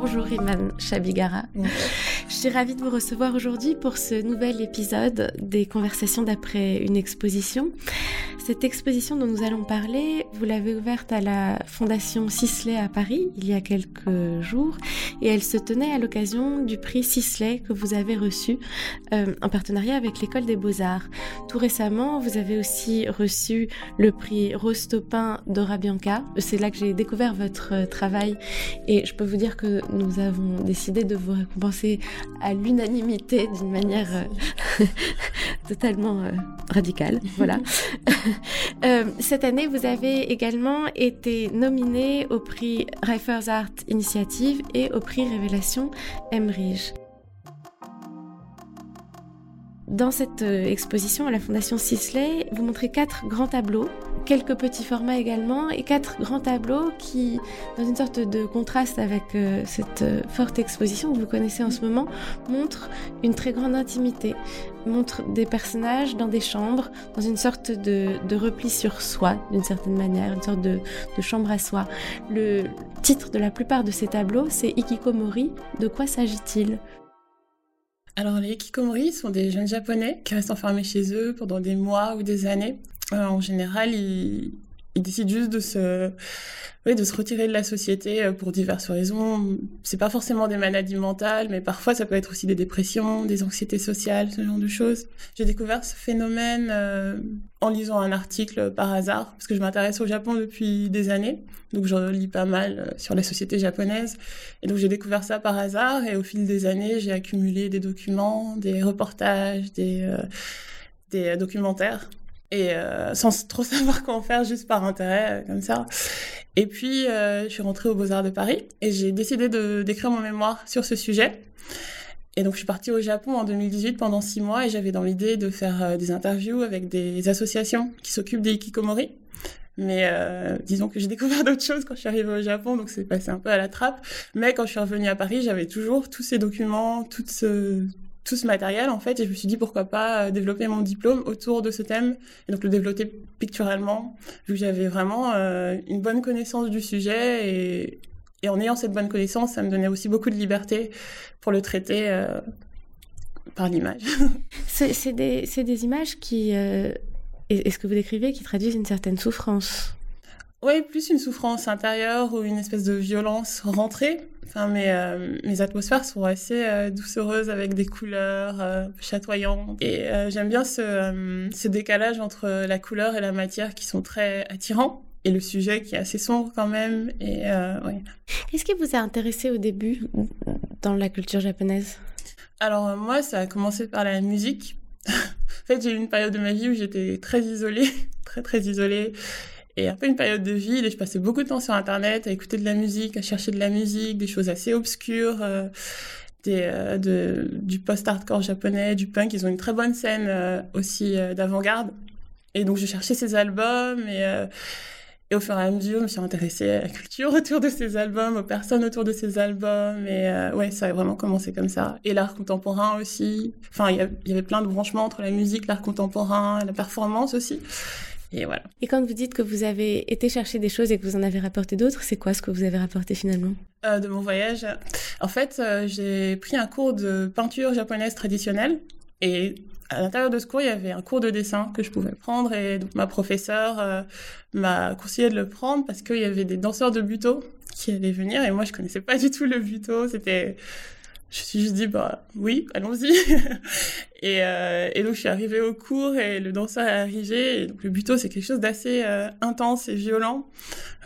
Bonjour Iman Chabigara. Je suis ravie de vous recevoir aujourd'hui pour ce nouvel épisode des conversations d'après une exposition. Cette exposition dont nous allons parler, vous l'avez ouverte à la Fondation Sisley à Paris il y a quelques jours et elle se tenait à l'occasion du prix Sisley que vous avez reçu euh, en partenariat avec l'École des Beaux-Arts. Tout récemment, vous avez aussi reçu le prix Rose Topin d'Ora Bianca. C'est là que j'ai découvert votre travail et je peux vous dire que nous avons décidé de vous récompenser à l'unanimité d'une manière euh, totalement euh, radicale. Voilà. Euh, cette année, vous avez également été nominé au prix Reifers Art Initiative et au prix Révélation Emmerich. Dans cette exposition à la Fondation Sisley, vous montrez quatre grands tableaux quelques petits formats également et quatre grands tableaux qui, dans une sorte de contraste avec euh, cette euh, forte exposition que vous connaissez en ce moment, montrent une très grande intimité, montrent des personnages dans des chambres, dans une sorte de, repli sur soi, d'une certaine manière, une sorte de, de, chambre à soi. Le titre de la plupart de ces tableaux, c'est Ikikomori. De quoi s'agit-il? Alors les Ikikomori sont des jeunes japonais qui restent enfermés chez eux pendant des mois ou des années. Euh, en général, ils, décident juste de se, de se retirer de la société euh, pour diverses raisons. C'est pas forcément des maladies mentales, mais parfois ça peut être aussi des dépressions, des anxiétés sociales, ce genre de choses. J'ai découvert ce phénomène euh, en lisant un article par hasard, parce que je m'intéresse au Japon depuis des années, donc je lis pas mal sur la société japonaise, et donc j'ai découvert ça par hasard, et au fil des années, j'ai accumulé des documents, des reportages, des documentaires et euh, sans trop savoir quoi en faire, juste par intérêt, euh, comme ça. Et puis, euh, je suis rentrée aux Beaux-Arts de Paris et j'ai décidé de d'écrire mon mémoire sur ce sujet. Et donc, je suis partie au Japon en 2018 pendant six mois et j'avais dans l'idée de faire des interviews avec des associations qui s'occupent des hikikomori. Mais disons que j'ai découvert d'autres choses quand je suis arrivée au Japon, donc c'est passé un peu à la trappe. Mais quand je suis revenue à Paris, j'avais toujours tous ces documents, tout ce, tout ce matériel en fait et je me suis dit pourquoi pas euh, développer mon diplôme autour de ce thème et donc le développer picturalement vu que j'avais vraiment euh, une bonne connaissance du sujet et, en ayant cette bonne connaissance ça me donnait aussi beaucoup de liberté pour le traiter euh, par l'image. c'est des, des, images qui est ce que vous décrivez qui traduisent une certaine souffrance. Oui, plus une souffrance intérieure ou une espèce de violence rentrée. Enfin, mes, euh, mes atmosphères sont assez euh, doucereuses avec des couleurs euh, chatoyantes. Et j'aime bien ce, ce, décalage entre la couleur et la matière qui sont très attirants. Et le sujet qui est assez sombre quand même. Et oui. Qu'est-ce qui vous a intéressé au début dans la culture japonaise? Alors moi, ça a commencé par la musique. en fait, j'ai eu une période de ma vie où j'étais très isolée, très très isolée et peu une période de vide je passais beaucoup de temps sur internet à écouter de la musique, à chercher de la musique, des choses assez obscures, euh, euh, du post-hardcore japonais, du punk. Ils ont une très bonne scène euh, aussi d'avant-garde. Et donc je cherchais ces albums et au fur et à mesure, je me suis intéressée à la culture autour de ces albums, aux personnes autour de ces albums. Et ouais, ça a vraiment commencé comme ça. Et l'art contemporain aussi. Enfin, il y, avait plein de branchements entre la musique, l'art contemporain, la performance aussi. Et voilà. Et quand vous dites que vous avez été chercher des choses et que vous en avez rapporté d'autres, c'est quoi ce que vous avez rapporté finalement? Euh, De mon voyage. En fait, euh, j'ai pris un cours de peinture japonaise traditionnelle et à l'intérieur de ce cours, il y avait un cours de dessin que je pouvais prendre et donc ma professeure euh, m'a conseillé de le prendre parce qu'il y avait des danseurs de buto qui allaient venir et moi je connaissais pas du tout le buto. C'était je suis juste dit bah oui allons-y. Et, euh, et donc je suis arrivée au cours et le danseur est arrivé. Et donc le buto c'est quelque chose d'assez euh, intense et violent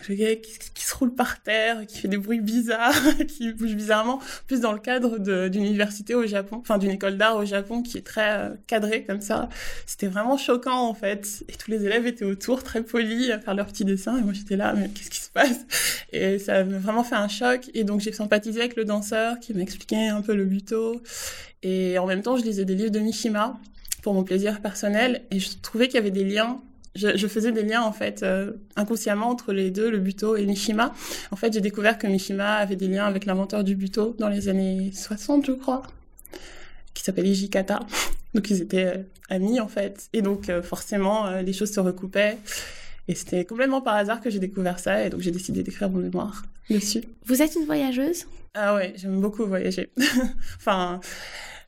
le gars qui, se roule par terre qui fait des bruits bizarres qui bouge bizarrement. Plus dans le cadre d'une université au Japon enfin d'une école d'art au Japon qui est très euh, cadrée comme ça c'était vraiment choquant en fait. Et tous les élèves étaient autour très polis à faire leurs petits dessins. Et moi j'étais là mais qu'est-ce qui se passe? Et ça m'a vraiment fait un choc. Et donc j'ai sympathisé avec le danseur qui m'a expliqué un peu le buto. Et en même temps, je lisais des livres de Mishima pour mon plaisir personnel. Et je trouvais qu'il y avait des liens. Je, faisais des liens en fait euh, inconsciemment entre les deux, le buto et Mishima. En fait, j'ai découvert que Mishima avait des liens avec l'inventeur du buto dans les années 60, je crois. qui s'appelle Ijikata. Donc ils étaient amis en fait. Et donc forcément, les choses se recoupaient. Et c'était complètement par hasard que j'ai découvert ça et donc j'ai décidé d'écrire mon mémoire dessus. Vous êtes une voyageuse? Ah ouais, j'aime beaucoup voyager. enfin,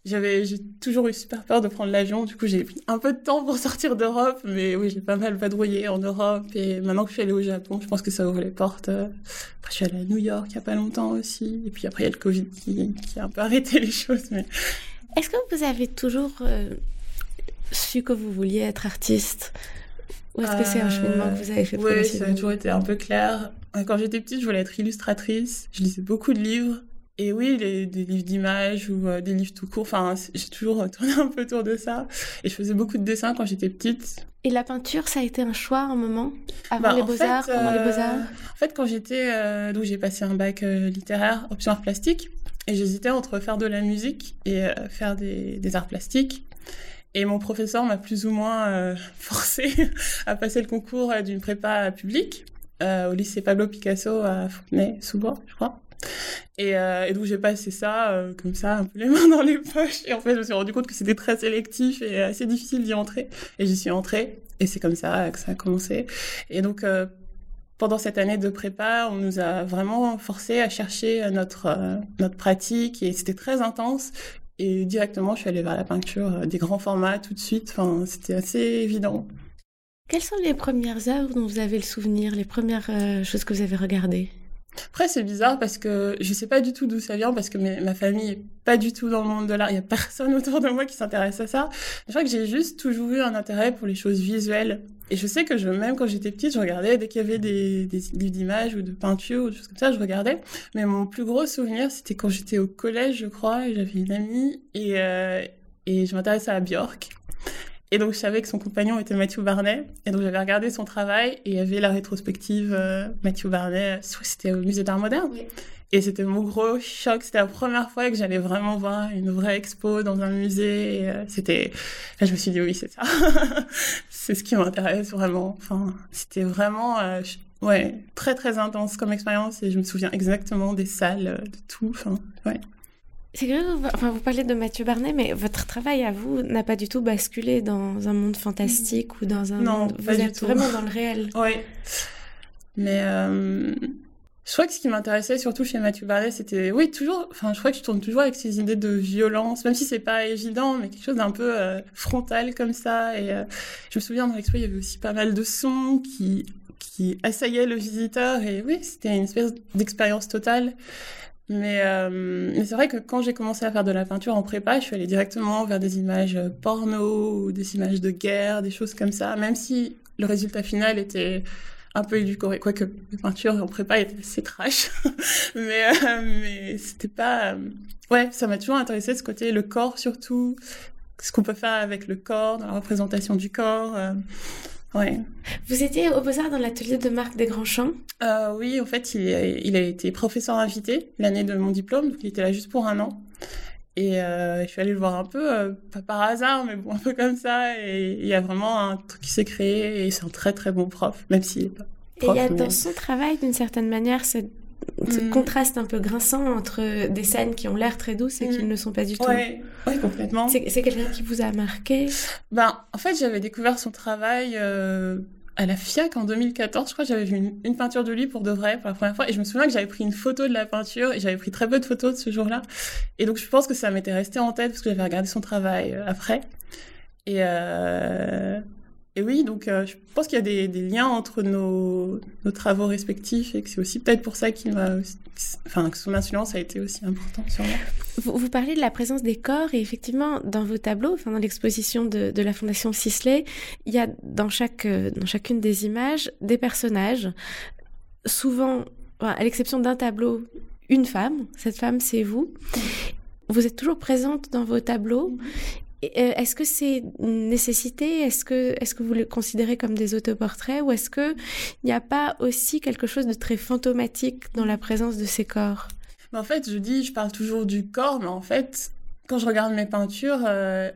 j'avais, j'ai toujours eu super peur de prendre l'avion. Du coup, j'ai pris un peu de temps pour sortir d'Europe, mais oui, j'ai pas mal vadrouillé en Europe. Et maintenant que je suis allée au Japon, je pense que ça ouvre les portes. Après, je suis allée à New York il y a pas longtemps aussi. Et puis après, il y a le Covid qui, qui a un peu arrêté les choses. Mais est-ce que vous avez toujours euh, su que vous vouliez être artiste? Ou est-ce que c'est un cheminement que vous avez fait Oui, ça a toujours été un peu clair. Quand j'étais petite, je voulais être illustratrice. Je lisais beaucoup de livres. Et oui, les, des livres d'images ou euh, des livres tout court. Enfin, j'ai toujours tourné un peu autour de ça. Et je faisais beaucoup de dessins quand j'étais petite. Et la peinture, ça a été un choix un moment Avant bah, les beaux-arts les beaux-arts? En fait, quand j'étais... Euh, donc j'ai passé un bac euh, littéraire, option art plastique. Et j'hésitais entre faire de la musique et faire des, des arts plastiques. Et mon professeur m'a plus ou moins euh, forcé à passer le concours euh, d'une prépa publique euh, au lycée Pablo Picasso à Fontenay-sous-Bois, je crois. Et, euh, et, donc j'ai passé ça euh, comme ça, un peu les mains dans les poches. Et en fait, je me suis rendu compte que c'était très sélectif et assez difficile d'y entrer. Et j'y suis entrée. Et c'est comme ça que ça a commencé. Et donc pendant cette année de prépa, on nous a vraiment forcé à chercher notre notre pratique et c'était très intense. Et directement, je suis allée vers la peinture euh, des grands formats tout de suite. Enfin, c'était assez évident. Quelles sont les premières œuvres dont vous avez le souvenir, les premières euh, choses que vous avez regardées? Après, c'est bizarre parce que je sais pas du tout d'où ça vient parce que ma famille est pas du tout dans le monde de l'art. Il y a personne autour de moi qui s'intéresse à ça. Je crois que j'ai juste toujours eu un intérêt pour les choses visuelles. Et je sais que je, même quand j'étais petite, je regardais dès qu'il y avait des, des livres d'images ou de peinture ou des choses comme ça, je regardais. Mais mon plus gros souvenir, c'était quand j'étais au collège, je crois, et j'avais une amie et, euh, et je m'intéressais à Björk. Et donc, je savais que son compagnon était Matthew Barnet. Et donc, j'avais regardé son travail et il y avait la rétrospective euh, Matthew Barnet. C'était au musée d'art moderne. Et c'était mon gros choc. C'était la première fois que j'allais vraiment voir une vraie expo dans un musée. Et, euh, c'était, là, je me suis dit, oui, c'est ça. c'est ce qui m'intéresse vraiment. Enfin, c'était vraiment, euh, ouais, très, très intense comme expérience. Et je me souviens exactement des salles, de tout. Enfin, ouais. C'est curieux, enfin, vous parlez de Mathieu Barnet, mais votre travail à vous n'a pas du tout basculé dans un monde fantastique ou dans un non, monde... Vous êtes vraiment dans le réel. Oui. Mais euh, je crois que ce qui m'intéressait surtout chez Mathieu Barnet, c'était, oui, toujours, enfin, je crois que je tourne toujours avec ces idées de violence, même si c'est pas évident, mais quelque chose d'un peu euh, frontal comme ça. Et euh, je me souviens dans l'expo, il y avait aussi pas mal de sons qui qui assaillaient le visiteur, et oui, c'était une espèce d'expérience totale. Mais, euh, mais c'est vrai que quand j'ai commencé à faire de la peinture en prépa, je suis allée directement vers des images porno ou des images de guerre, des choses comme ça, même si le résultat final était un peu édulcoré, quoique les peintures en prépa étaient assez trash. mais euh, mais c'était pas... Euh, ouais, ça m'a toujours intéressé ce côté, le corps surtout, ce qu'on peut faire avec le corps, dans la représentation du corps. Euh, Ouais. Vous étiez au Beaux-Arts dans l'atelier de Marc Desgrands-Champs euh, Oui, en fait, il, il a été professeur invité l'année de mon diplôme, donc il était là juste pour un an. Et euh, je suis allée le voir un peu, euh, pas par hasard, mais bon, un peu comme ça. Et il y a vraiment un truc qui s'est créé et c'est un très très bon prof, même s'il est pas. Prof, et il y a dans son travail, d'une certaine manière, cette ce mm. contraste un peu grinçant entre des scènes qui ont l'air très douces et qui mm. ne le sont pas du tout. Oui, ouais, complètement. C'est quelqu'un qui vous a marqué? Ben, en fait, j'avais découvert son travail euh, à la FIAC en 2014. Je crois que j'avais vu une, peinture de lui pour de vrai pour la première fois. Et je me souviens que j'avais pris une photo de la peinture et j'avais pris très peu de photos de ce jour-là. Et donc, je pense que ça m'était resté en tête parce que j'avais regardé son travail euh, après. Et, euh, et oui, donc euh, je pense qu'il y a des, des, liens entre nos, nos, travaux respectifs et que c'est aussi peut-être pour ça qu'il m'a, enfin que son influence a été aussi importante sur moi. Vous, vous, parlez de la présence des corps et effectivement dans vos tableaux, enfin dans l'exposition de, de, la Fondation Sisley, il y a dans chaque euh, dans chacune des images des personnages, souvent à l'exception d'un tableau, une femme. Cette femme, c'est vous. Vous êtes toujours présente dans vos tableaux euh, est-ce que c'est une nécessité? Est-ce que, est-ce que vous le considérez comme des autoportraits? Ou est-ce qu'il n'y a pas aussi quelque chose de très fantomatique dans la présence de ces corps? En fait, je dis, je parle toujours du corps, mais en fait, quand je regarde mes peintures, euh,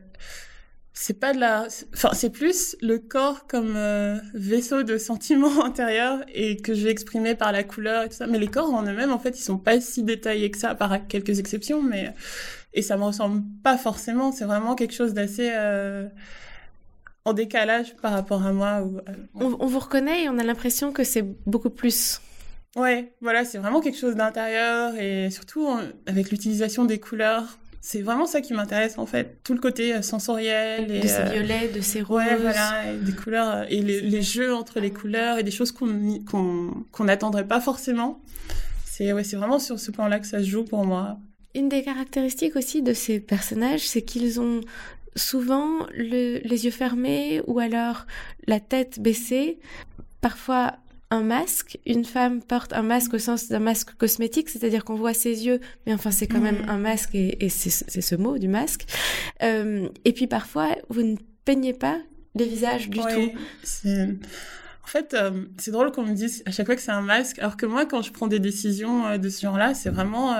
c'est pas de la. Enfin, c'est plus le corps comme euh, vaisseau de sentiments intérieurs et que je vais exprimer par la couleur et tout ça. Mais les corps en eux-mêmes, en fait, ils sont pas si détaillés que ça, par quelques exceptions, mais et ça me ressemble pas forcément. C'est vraiment quelque chose d'assez en décalage par rapport à moi. On, vous reconnaît et on a l'impression que c'est beaucoup plus. Ouais, voilà, c'est vraiment quelque chose d'intérieur et surtout avec l'utilisation des couleurs. C'est vraiment ça qui m'intéresse en fait, tout le côté euh, sensoriel. Et, de ces violets, de ces roses. Ouais, voilà, des couleurs euh, et les, jeux entre les couleurs et des choses qu'on qu'on n'attendrait pas forcément. C'est ouais, c'est vraiment sur ce plan-là que ça se joue pour moi. Une des caractéristiques aussi de ces personnages, c'est qu'ils ont souvent les yeux fermés ou alors la tête baissée, parfois un masque. Une femme porte un masque au sens d'un masque cosmétique, c'est-à-dire qu'on voit ses yeux, mais enfin c'est quand même mm. un masque et, c'est ce mot du masque. Euh, et puis parfois, vous ne peignez pas les visages du tout. En fait, euh, c'est drôle qu'on me dise à chaque fois que c'est un masque, alors que moi, quand je prends des décisions euh, de ce genre-là, c'est vraiment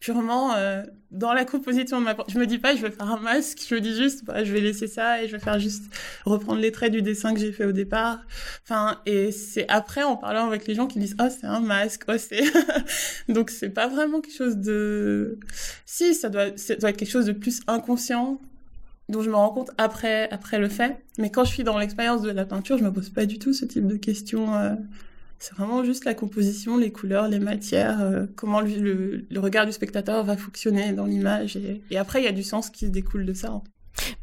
purement euh, dans la composition de ma je me dis pas je vais faire un masque je me dis juste bah, je vais laisser ça et je vais faire juste reprendre les traits du dessin que j'ai fait au départ. Enfin et c'est après en parlant avec les gens qui disent oh c'est un masque oh c'est donc c'est pas vraiment quelque chose de si ça doit ça doit être quelque chose de plus inconscient dont je me rends compte après après le fait. Mais quand je suis dans l'expérience de la peinture je me pose pas du tout ce type de questions euh, c'est vraiment juste la composition, les couleurs, les matières, euh, comment le, regard du spectateur va fonctionner dans l'image. Et, après, il y a du sens qui découle de ça.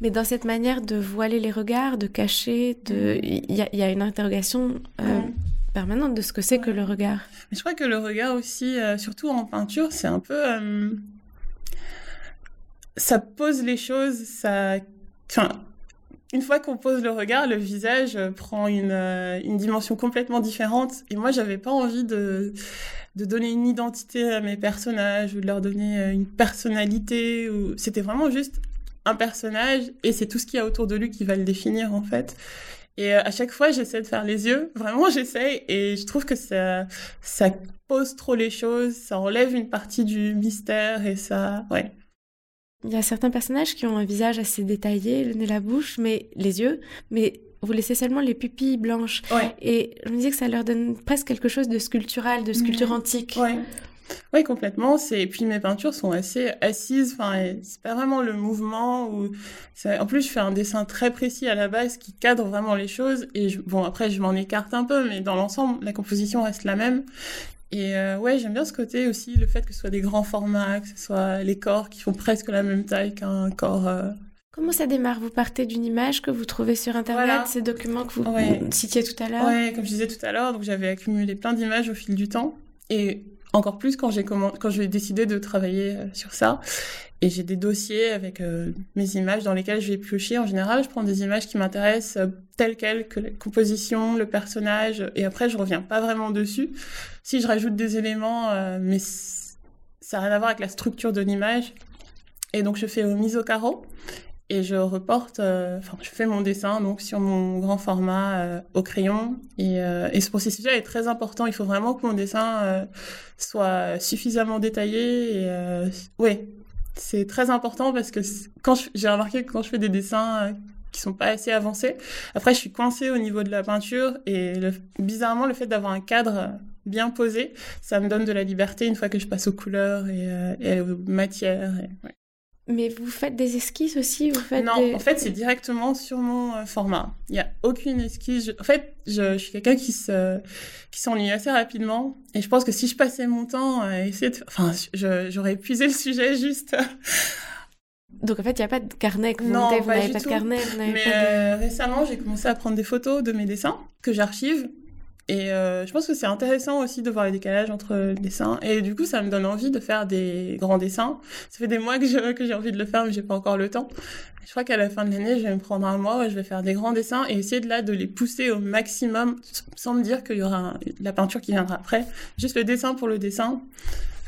Mais dans cette manière de voiler les regards, de cacher, de... il y, a, une interrogation euh, permanente de ce que c'est que le regard. Mais je crois que le regard aussi, euh, surtout en peinture, c'est un peu... ça pose les choses, ça... Enfin, une fois qu'on pose le regard, le visage euh, prend une, euh, une dimension complètement différente. Et moi, j'avais pas envie de, de donner une identité à mes personnages ou de leur donner euh, une personnalité. Ou... C'était vraiment juste un personnage et c'est tout ce qu'il y a autour de lui qui va le définir, en fait. Et à chaque fois, j'essaie de faire les yeux. Vraiment, j'essaie. Et je trouve que ça, ça pose trop les choses. Ça enlève une partie du mystère et ça, ouais. Il y a certains personnages qui ont un visage assez détaillé, le nez, la bouche, mais les yeux, mais vous laissez seulement les pupilles blanches. Et je me disais que ça leur donne presque quelque chose de sculptural, de sculpture antique. Ouais. Oui, complètement. C'est puis mes peintures sont assez assises. Enfin, c'est pas vraiment le mouvement. Ou en plus, je fais un dessin très précis à la base qui cadre vraiment les choses. Et bon, après, je m'en écarte un peu, mais dans l'ensemble, la composition reste la même. Et euh, ouais, j'aime bien ce côté aussi, le fait que ce soit des grands formats, que ce soit les corps qui font presque la même taille qu'un corps. Euh. Comment ça démarre? Vous partez d'une image que vous trouvez sur Internet, ces documents que vous citiez tout à l'heure? Ouais, comme je disais tout à l'heure, donc j'avais accumulé plein d'images au fil du temps. Et encore plus quand j'ai décidé de travailler euh, sur ça. Et j'ai des dossiers avec euh, mes images dans lesquelles je vais piocher. En général, je prends des images qui m'intéressent euh, telles quelles, que la composition, le personnage, et après, je reviens pas vraiment dessus. Si je rajoute des éléments, mais ça n'a rien à voir avec la structure de l'image. Et donc, je fais au mise au carreau et je reporte, euh, enfin, je fais mon dessin donc sur mon grand format euh, au crayon. Et, euh, et ce processus-là est très important. Il faut vraiment que mon dessin soit suffisamment détaillé. Et ouais, c'est très important parce que quand j'ai remarqué que quand je fais des dessins qui sont pas assez avancés, après je suis coincée au niveau de la peinture et bizarrement le fait d'avoir un cadre bien posé, ça me donne de la liberté une fois que je passe aux couleurs et, et aux matières. Ouais. Mais vous faites des esquisses aussi vous faites Non, en fait, c'est directement sur mon euh, format. Il n'y a aucune esquisse. En fait, je, suis quelqu'un qui se qui s'ennuie assez rapidement. Et je pense que si je passais mon temps à essayer de... Enfin, j'aurais épuisé le sujet juste... Donc en fait, il n'y a pas de carnet que vous non, vous n'avez pas de carnet. Mais euh, récemment, j'ai commencé à prendre des photos de mes dessins que j'archive et euh, je pense que c'est intéressant aussi de voir les décalages entre les dessins. Et du coup, ça me donne envie de faire des grands dessins. Ça fait des mois que j'ai envie de le faire, mais j'ai pas encore le temps. Je crois qu'à la fin de l'année, je vais me prendre un mois où je vais faire des grands dessins et essayer de là de les pousser au maximum, sans me dire qu'il y aura la peinture qui viendra après. Juste le dessin pour le dessin.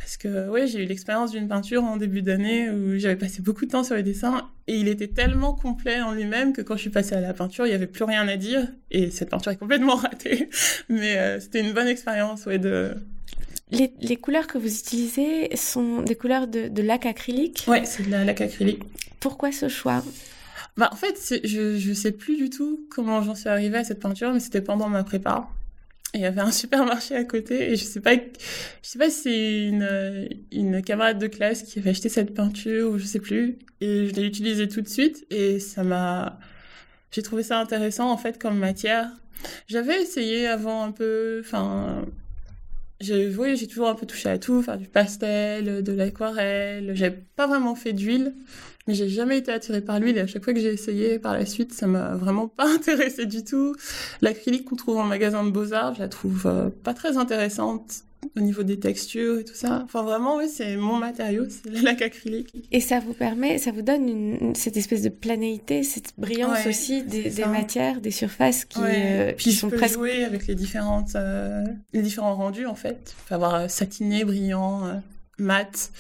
Parce que oui, j'ai eu l'expérience d'une peinture en début d'année où j'avais passé beaucoup de temps sur les dessins et il était tellement complet en lui-même que quand je suis passée à la peinture, il n'y avait plus rien à dire et cette peinture est complètement ratée. Mais euh, c'était une bonne expérience ouais, de... Les, les, couleurs que vous utilisez sont des couleurs de, de lac acrylique? Ouais, c'est de la lac acrylique. Pourquoi ce choix? Bah, en fait, je, je sais plus du tout comment j'en suis arrivée à cette peinture, mais c'était pendant ma prépa. Il y avait un supermarché à côté et je sais pas je sais pas si c'est une une camarade de classe qui avait acheté cette peinture ou je sais plus. Et je l'ai utilisée tout de suite et ça m'a j'ai trouvé ça intéressant en fait comme matière. J'avais essayé avant un peu enfin j'ai oui, j'ai toujours un peu touché à tout, faire du pastel, de l'aquarelle. J'ai pas vraiment fait d'huile, mais j'ai jamais été attirée par l'huile. Et à chaque fois que j'ai essayé par la suite, ça m'a vraiment pas intéressée du tout. L'acrylique qu'on trouve en magasin de beaux-arts, je la trouve euh, pas très intéressante au niveau des textures et tout ça. Enfin, vraiment, oui, c'est mon matériau, c'est la lac acrylique. Et ça vous permet, ça vous donne une, cette espèce de planéité, cette brillance aussi des, des matières, des surfaces qui, euh, Puis qui je sont peux presque... jouer avec les différentes, euh, les différents rendus en fait. Il faut avoir euh, satiné, brillant, mat,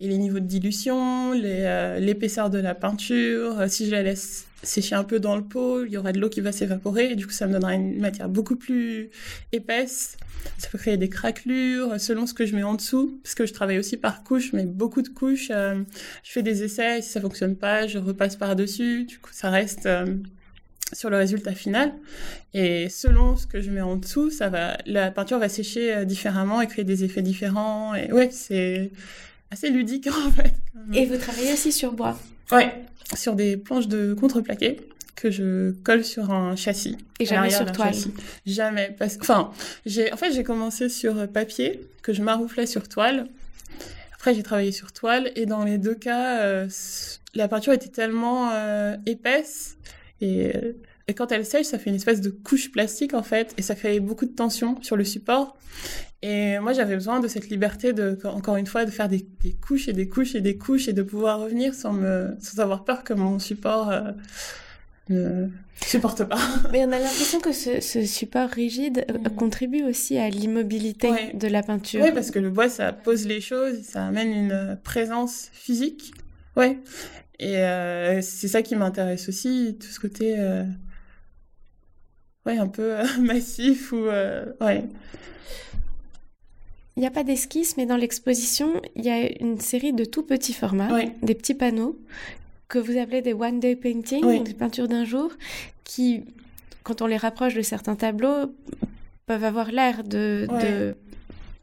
et les niveaux de dilution, l'épaisseur de la peinture. si je la laisse sécher un peu dans le pot, il y aura de l'eau qui va s'évaporer, et du coup ça me donnera une matière beaucoup plus épaisse ça peut créer des craquelures selon ce que je mets en dessous, parce que je travaille aussi par couches, mais beaucoup de couches. Euh, je fais des essais, si ça fonctionne pas, je repasse par-dessus. Du coup, ça reste euh, sur le résultat final. Et selon ce que je mets en dessous, la peinture va sécher euh, différemment et créer des effets différents. Et ouais, c'est assez ludique en fait. Et vous travaillez aussi sur bois? Ouais, sur des planches de contreplaqué que je colle sur un châssis. Et jamais sur toile. Jamais. Parce... Enfin, j'ai en fait j'ai commencé sur papier que je marouflais sur toile. Après j'ai travaillé sur toile et dans les deux cas euh, la peinture était tellement euh, épaisse et, et quand elle sèche ça fait une espèce de couche plastique en fait et ça crée beaucoup de tension sur le support. Et moi, j'avais besoin de cette liberté de, encore une fois, de faire des, des, couches et des couches et des couches et de pouvoir revenir sans me, sans avoir peur que mon support euh, ne supporte pas. Mais on a l'impression que ce, ce, support rigide euh, mm. contribue aussi à l'immobilité de la peinture. Oui, parce que le bois, ça pose les choses, ça amène une présence physique. Ouais. Et euh, c'est ça qui m'intéresse aussi, tout ce côté, euh, ouais, un peu euh, massif ou, euh, ouais. Il n'y a pas d'esquisse, mais dans l'exposition, il y a une série de tout petits formats, des petits panneaux que vous appelez des one day painting, des peintures d'un jour, qui, quand on les rapproche de certains tableaux, peuvent avoir l'air de,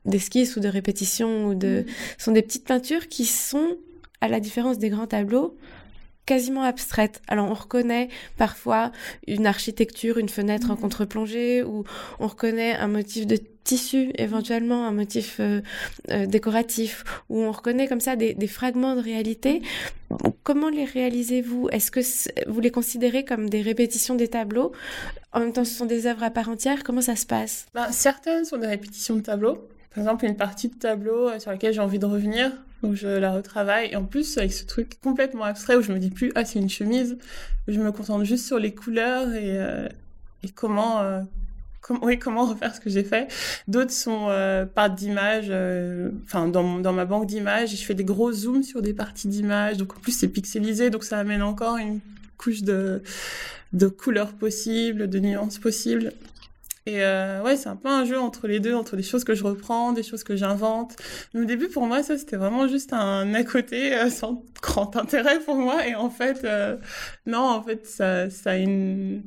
d'esquisses ou de répétitions ou de mm. sont des petites peintures qui sont à la différence des grands tableaux quasiment abstraites. Alors on reconnaît parfois une architecture, une fenêtre en mm. contre-plongée, ou on reconnaît un motif de tissu, éventuellement un motif euh, euh, décoratif, où on reconnaît comme ça des, des fragments de réalité. Comment les réalisez-vous? Est-ce que vous les considérez comme des répétitions des tableaux? En même temps, ce sont des œuvres à part entière. Comment ça se passe? Ben, Certaines sont des répétitions de tableaux. Par exemple, une partie de tableau euh, sur laquelle j'ai envie de revenir, donc je la retravaille. Et en plus, avec ce truc complètement abstrait où je me dis plus, ah, c'est une chemise, je me concentre juste sur les couleurs et, euh, et comment, euh, oui, comment refaire ce que j'ai fait. D'autres sont euh, par d'images, euh, enfin, dans, dans ma banque d'images, je fais des gros zooms sur des parties d'images. Donc, en plus, c'est pixelisé, donc ça amène encore une couche de, de couleurs possibles, de nuances possibles. Et euh, ouais, c'est un peu un jeu entre les deux, entre des choses que je reprends, des choses que j'invente. Au début, pour moi, ça, c'était vraiment juste un à côté euh, sans grand intérêt pour moi. Et en fait, euh, non, en fait, ça, ça a une...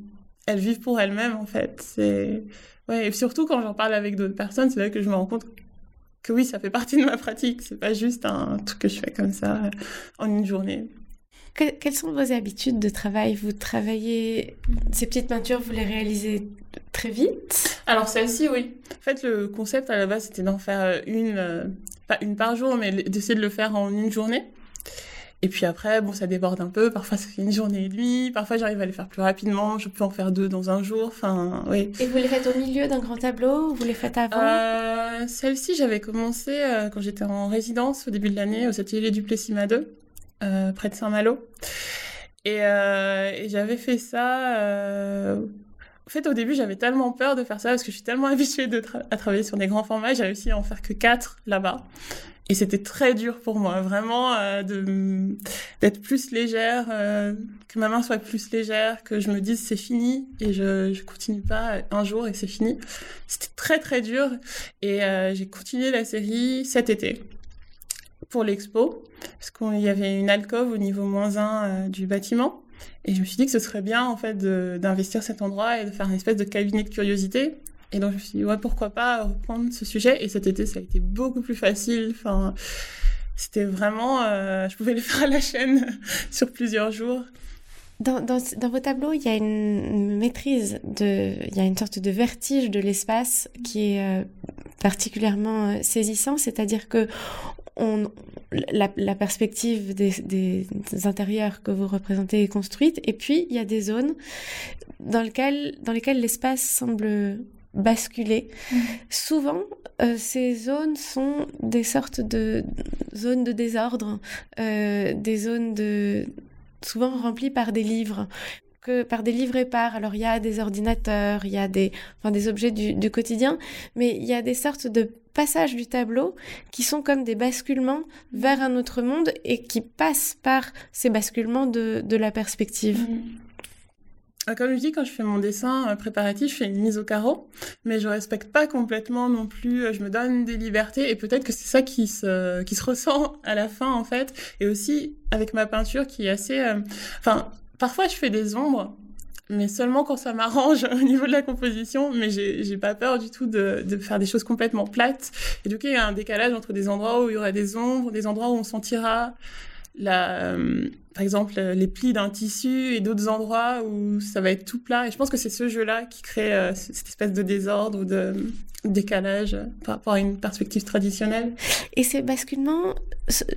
Elles vivent pour elles-mêmes, en fait. C'est... Ouais, et surtout quand j'en parle avec d'autres personnes, c'est là que je me rends compte que oui, ça fait partie de ma pratique. C'est pas juste un truc que je fais comme ça en une journée quelles sont vos habitudes de travail? Vous travaillez ces petites peintures, vous les réalisez très vite Alors celle-ci, oui. En fait, le concept à la base, c'était d'en faire une, euh, pas une par jour, mais d'essayer de le faire en une journée. Et puis après, bon, ça déborde un peu. Parfois, ça fait une journée et demie. Parfois, j'arrive à les faire plus rapidement. Je peux en faire deux dans un jour. Enfin, oui. Et vous les faites au milieu d'un grand tableau ou vous les faites avant? Euh, Celle-ci, j'avais commencé euh, quand j'étais en résidence au début de l'année au atelier du Plessis 2. Euh, près de Saint-Malo. Et, euh, et j'avais fait ça. Fait, au début, j'avais tellement peur de faire ça parce que je suis tellement habituée à travailler sur des grands formats. J'ai réussi à en faire que quatre là-bas. Et c'était très dur pour moi, vraiment, euh, d'être plus légère, euh, que ma main soit plus légère, que je me dise c'est fini et je continue pas un jour et c'est fini. C'était très très dur et euh, j'ai continué la série cet été pour l'expo, parce qu'il y avait une alcôve au niveau moins 1 euh, du bâtiment. Et je me suis dit que ce serait bien, en fait, d'investir cet endroit et de faire une espèce de cabinet de curiosité Et donc je me suis dit, ouais, pourquoi pas reprendre ce sujet. Et cet été, ça a été beaucoup plus facile. Enfin, c'était vraiment, euh, je pouvais le faire à la chaîne sur plusieurs jours. Dans, dans, dans, vos tableaux, il y a une maîtrise, de, il y a une sorte de vertige de l'espace qui est euh, particulièrement euh, saisissant, c'est-à-dire que on, la, la, perspective des, des, intérieurs que vous représentez est construite, et puis il y a des zones dans lesquelles, dans lesquelles l'espace semble basculer. Mmh. Souvent, euh, ces zones sont des sortes de zones de désordre, euh, des zones de souvent remplies par des livres que par des livres épars. Alors il y a des ordinateurs, il y a des, enfin, des objets du, du, quotidien, mais il y a des sortes de passages du tableau qui sont comme des basculements vers un autre monde et qui passent par ces basculements de, de la perspective. Mmh. Comme je dis, quand je fais mon dessin euh, préparatif, je fais une mise au carreau, mais je respecte pas complètement non plus. Euh, je me donne des libertés et peut-être que c'est ça qui se qui se ressent à la fin en fait. Et aussi avec ma peinture qui est assez, euh, enfin, parfois je fais des ombres mais seulement quand ça m'arrange au niveau de la composition. Mais j'ai pas peur du tout de, de, faire des choses complètement plates. Et du coup, il y a un décalage entre des endroits où il y aura des ombres, des endroits où on sentira la, euh, par exemple, les plis d'un tissu et d'autres endroits où ça va être tout plat. Et je pense que c'est ce jeu-là qui crée euh, cette espèce de désordre ou de décalage par rapport à une perspective traditionnelle. Et ces basculements,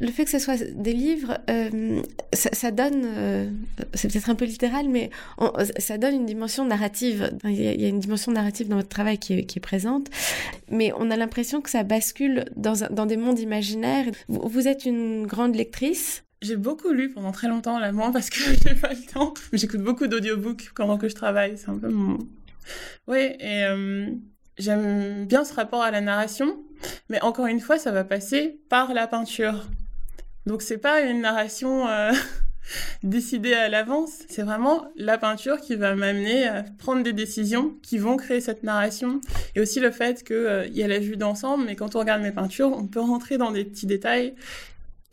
le fait que ce soit des livres, euh, ça, donne, euh, c'est peut-être un peu littéral, mais ça donne une dimension narrative. Il y, a, une dimension narrative dans votre travail qui est, présente, mais on a l'impression que ça bascule dans, des mondes imaginaires. Vous êtes une grande lectrice. J'ai beaucoup lu pendant très longtemps, là, moi, parce que j'ai pas le temps. J'écoute beaucoup d'audiobooks pendant que je travaille. C'est un peu mon... Oui, et... Euh j'aime bien ce rapport à la narration, mais encore une fois, ça va passer par la peinture. Donc c'est pas une narration euh, décidée à l'avance, c'est vraiment la peinture qui va m'amener à prendre des décisions qui vont créer cette narration. Et aussi le fait qu'il euh, y a la vue d'ensemble, mais quand on regarde mes peintures, on peut rentrer dans des petits détails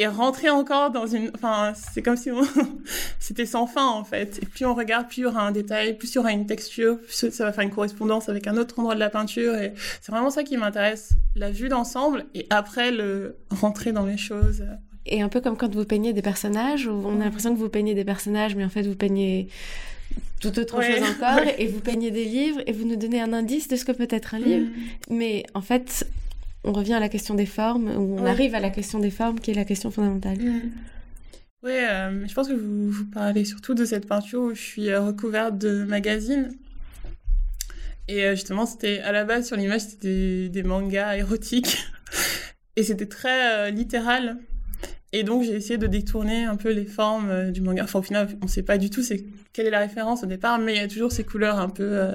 et rentrer encore dans une enfin c'est comme si on... c'était sans fin en fait. Et plus on regarde plus il y aura un détail plus il y aura une texture plus ça va faire une correspondance avec un autre endroit de la peinture. Et c'est vraiment ça qui m'intéresse. La vue d'ensemble et après le rentrer dans les choses. Et un peu comme quand vous peignez des personnages où on a l'impression que vous peignez des personnages mais en fait vous peignez tout autre ouais, chose encore et vous peignez des livres et vous nous donnez un indice de ce que peut être un livre. Mm. mais en fait on revient à la question des formes, ou on ouais. arrive à la question des formes qui est la question fondamentale. Mmh. Oui, euh, je pense que vous, vous, parlez surtout de cette peinture où je suis euh, recouverte de magazines. Et euh, justement, c'était à la base sur l'image, c'était des, des, mangas érotiques. Et c'était très euh, littéral. Et donc, j'ai essayé de détourner un peu les formes euh, du manga. Enfin, au final, on ne sait pas du tout c'est quelle est la référence au départ, mais il y a toujours ces couleurs un peu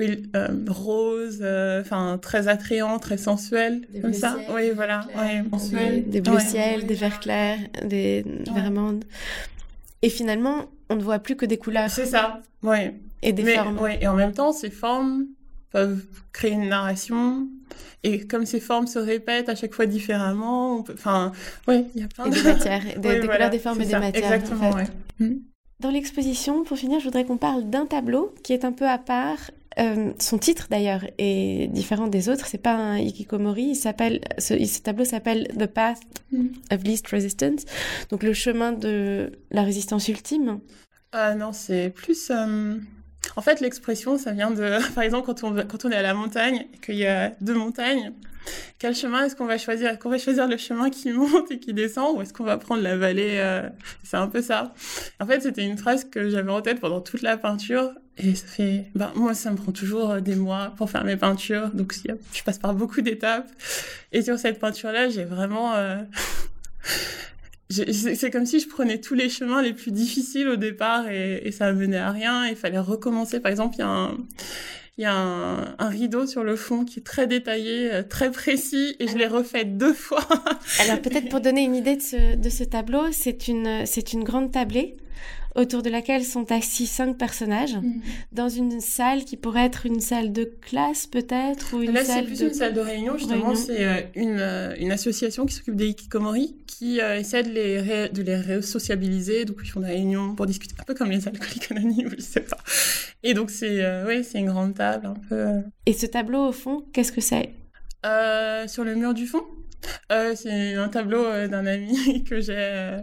euh, rose, enfin euh, très attrayant, très sensuel, des comme ça. Ciel, oui, voilà, ouais, des, des bleus ouais. ciel, des verts clairs, des ouais. verts amandes. Et finalement, on ne voit plus que des couleurs. C'est ça, oui. Et des Mais, formes. Et en même temps, ces formes peuvent créer une narration. Et comme ces formes se répètent à chaque fois différemment, peut... enfin, oui, il y a plein et de... des matières, des, oui, des voilà, couleurs, des formes et des ça. matières. Exactement, en fait. ouais. Mmh. Dans l'exposition, pour finir, je voudrais qu'on parle d'un tableau qui est un peu à part euh, son titre d'ailleurs est différent des autres. C'est pas un hikikomori. Il s'appelle ce, ce, tableau s'appelle The Path mm. of Least Resistance, donc le chemin de la résistance ultime. Ah non, c'est plus. Euh... En fait, l'expression, ça vient de, par exemple, quand on est à la montagne qu'il y a deux montagnes. Quel chemin est-ce qu'on va choisir? Est-ce qu'on va choisir le chemin qui monte et qui descend ou est-ce qu'on va prendre la vallée euh... C'est un peu ça. En fait, c'était une phrase que j'avais en tête pendant toute la peinture et ça fait, ben, moi, ça me prend toujours euh, des mois pour faire mes peintures. Donc, je passe par beaucoup d'étapes. Et sur cette peinture-là, j'ai vraiment, euh... c'est comme si je prenais tous les chemins les plus difficiles au départ et, et ça menait à rien. Il fallait recommencer. Par exemple, il y a un, y a un, rideau sur le fond qui est très détaillé, euh, très précis, et je l'ai refait deux fois. Alors peut-être pour donner une idée de ce, de ce tableau, c'est une, c'est une grande tablée autour de laquelle sont assis cinq personnages mm. dans une salle qui pourrait être une salle de classe peut-être ou une Là, c'est plus une salle de réunion. Justement, c'est euh, une, euh, une, association qui s'occupe des hikikomori qui euh, essaie de les, de les ré-sociabiliser. Donc, ils font des réunions pour discuter, un peu comme les alcooliques anonymes, je sais pas. Et donc, c'est oui, c'est une grande table un peu. Et ce tableau, au fond, qu'est-ce que c'est? Sur le mur du fond? C'est un tableau d'un ami que j'ai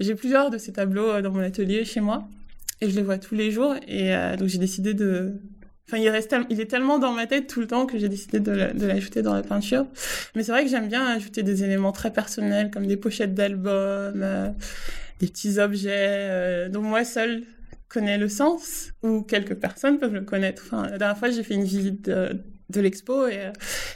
j'ai plusieurs de ces tableaux euh, dans mon atelier chez moi et je les vois tous les jours et euh, donc j'ai décidé de Enfin, il, reste, il est tellement dans ma tête tout le temps que j'ai décidé de l'ajouter dans la peinture. Mais c'est vrai que j'aime bien ajouter des éléments très personnels comme des pochettes d'albums, euh, des petits objets dont moi seule connais le sens ou quelques personnes peuvent le connaître. Enfin, la dernière fois, j'ai fait une visite de, l'expo et, euh,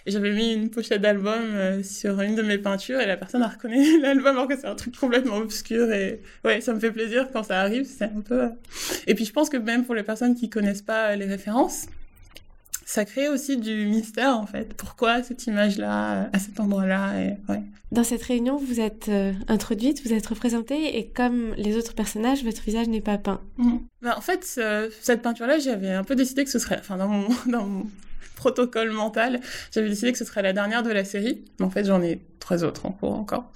et j'avais mis une pochette d'album euh, sur une de mes peintures et la personne a reconnu l'album alors que c'est un truc complètement obscur et ouais ça me fait plaisir quand ça arrive c'est un peu euh. et puis je pense que même pour les personnes qui connaissent pas les références ça crée aussi du mystère en fait. Pourquoi cette image-là à cet endroit-là et, ouais. Dans cette réunion, vous êtes introduite, vous êtes représentée et comme les autres personnages, votre visage n'est pas peint. Mmh. Bah, en fait, cette peinture-là, j'avais un peu décidé que ce serait, enfin dans mon, dans mon protocole mental. J'avais décidé que ce serait la dernière de la série. En fait, j'en ai trois autres en cours encore.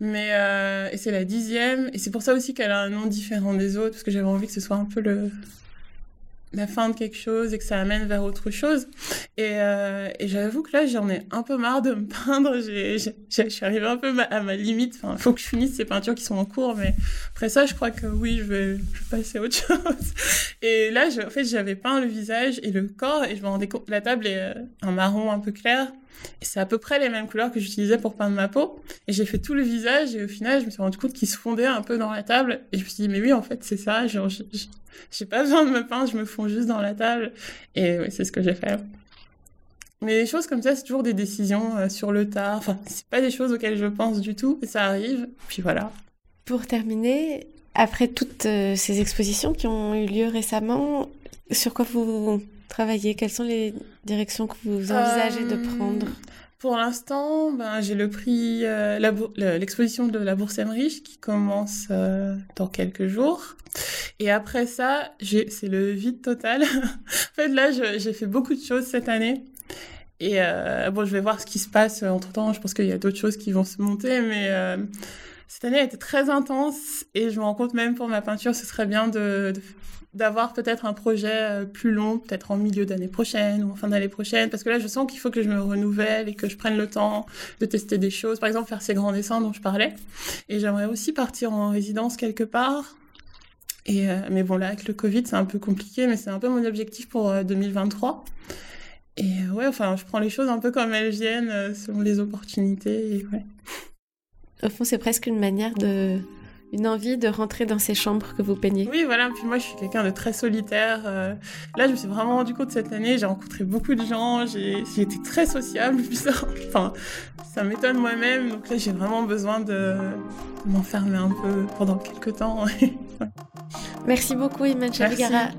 Mais euh, et c'est la dixième. Et c'est pour ça aussi qu'elle a un nom différent des autres, parce que j'avais envie que ce soit un peu le la fin de quelque chose et que ça amène vers autre chose. Et, euh, et j'avoue que là, j'en ai un peu marre de me peindre. Je suis arrivée un peu à ma limite. Enfin, faut que je finisse ces peintures qui sont en cours, mais après ça, je crois que oui, je vais, je vais passer à autre chose. Et là, je, en fait, j'avais peint le visage et le corps et je me rendais compte, la table est euh, un marron un peu clair. C'est à peu près les mêmes couleurs que j'utilisais pour peindre ma peau. Et j'ai fait tout le visage et au final, je me suis rendu compte qu'il se fondait un peu dans la table. Et je me suis dit, mais oui, en fait, c'est ça. Genre, j'ai pas besoin de me peindre, je me fonds juste dans la table. Et oui, c'est ce que j'ai fait. Mais les choses comme ça, c'est toujours des décisions euh, sur le tard. Enfin, c'est pas des choses auxquelles je pense du tout, et ça arrive. Puis voilà. Pour terminer, après toutes euh, ces expositions qui ont eu lieu récemment, sur quoi vous travaillez Quelles sont les directions que vous envisagez de euh, prendre? pour l'instant, ben, j'ai le prix, euh, l'exposition de la Bourse Emmerich qui commence euh, dans quelques jours. Et après ça, c'est le vide total. en fait, là, j'ai fait beaucoup de choses cette année. Et euh, bon, je vais voir ce qui se passe entre temps. Je pense qu'il y a d'autres choses qui vont se monter, mais cette année a été très intense. Et je me rends compte même pour ma peinture, ce serait bien de, d'avoir peut-être un projet euh, plus long, peut-être en milieu d'année prochaine ou en fin d'année prochaine, parce que là, je sens qu'il faut que je me renouvelle et que je prenne le temps de tester des choses. Par exemple, faire ces grands dessins dont je parlais. Et j'aimerais aussi partir en résidence quelque part. Et euh, mais bon, là, avec le Covid, c'est un peu compliqué, mais c'est un peu mon objectif pour 2023. Euh, et ouais, enfin, je prends les choses un peu comme elles viennent, selon les opportunités. Au fond, c'est presque une manière de une envie de rentrer dans ces chambres que vous peignez. Oui, voilà. Puis moi, je suis quelqu'un de très solitaire. Euh. là, je me suis vraiment rendu compte cette année. J'ai rencontré beaucoup de gens. J'ai été très sociable. enfin, ça m'étonne moi-même. Donc là, j'ai vraiment besoin de, m'enfermer un peu pendant quelques temps. Merci beaucoup, Iman Chavigara.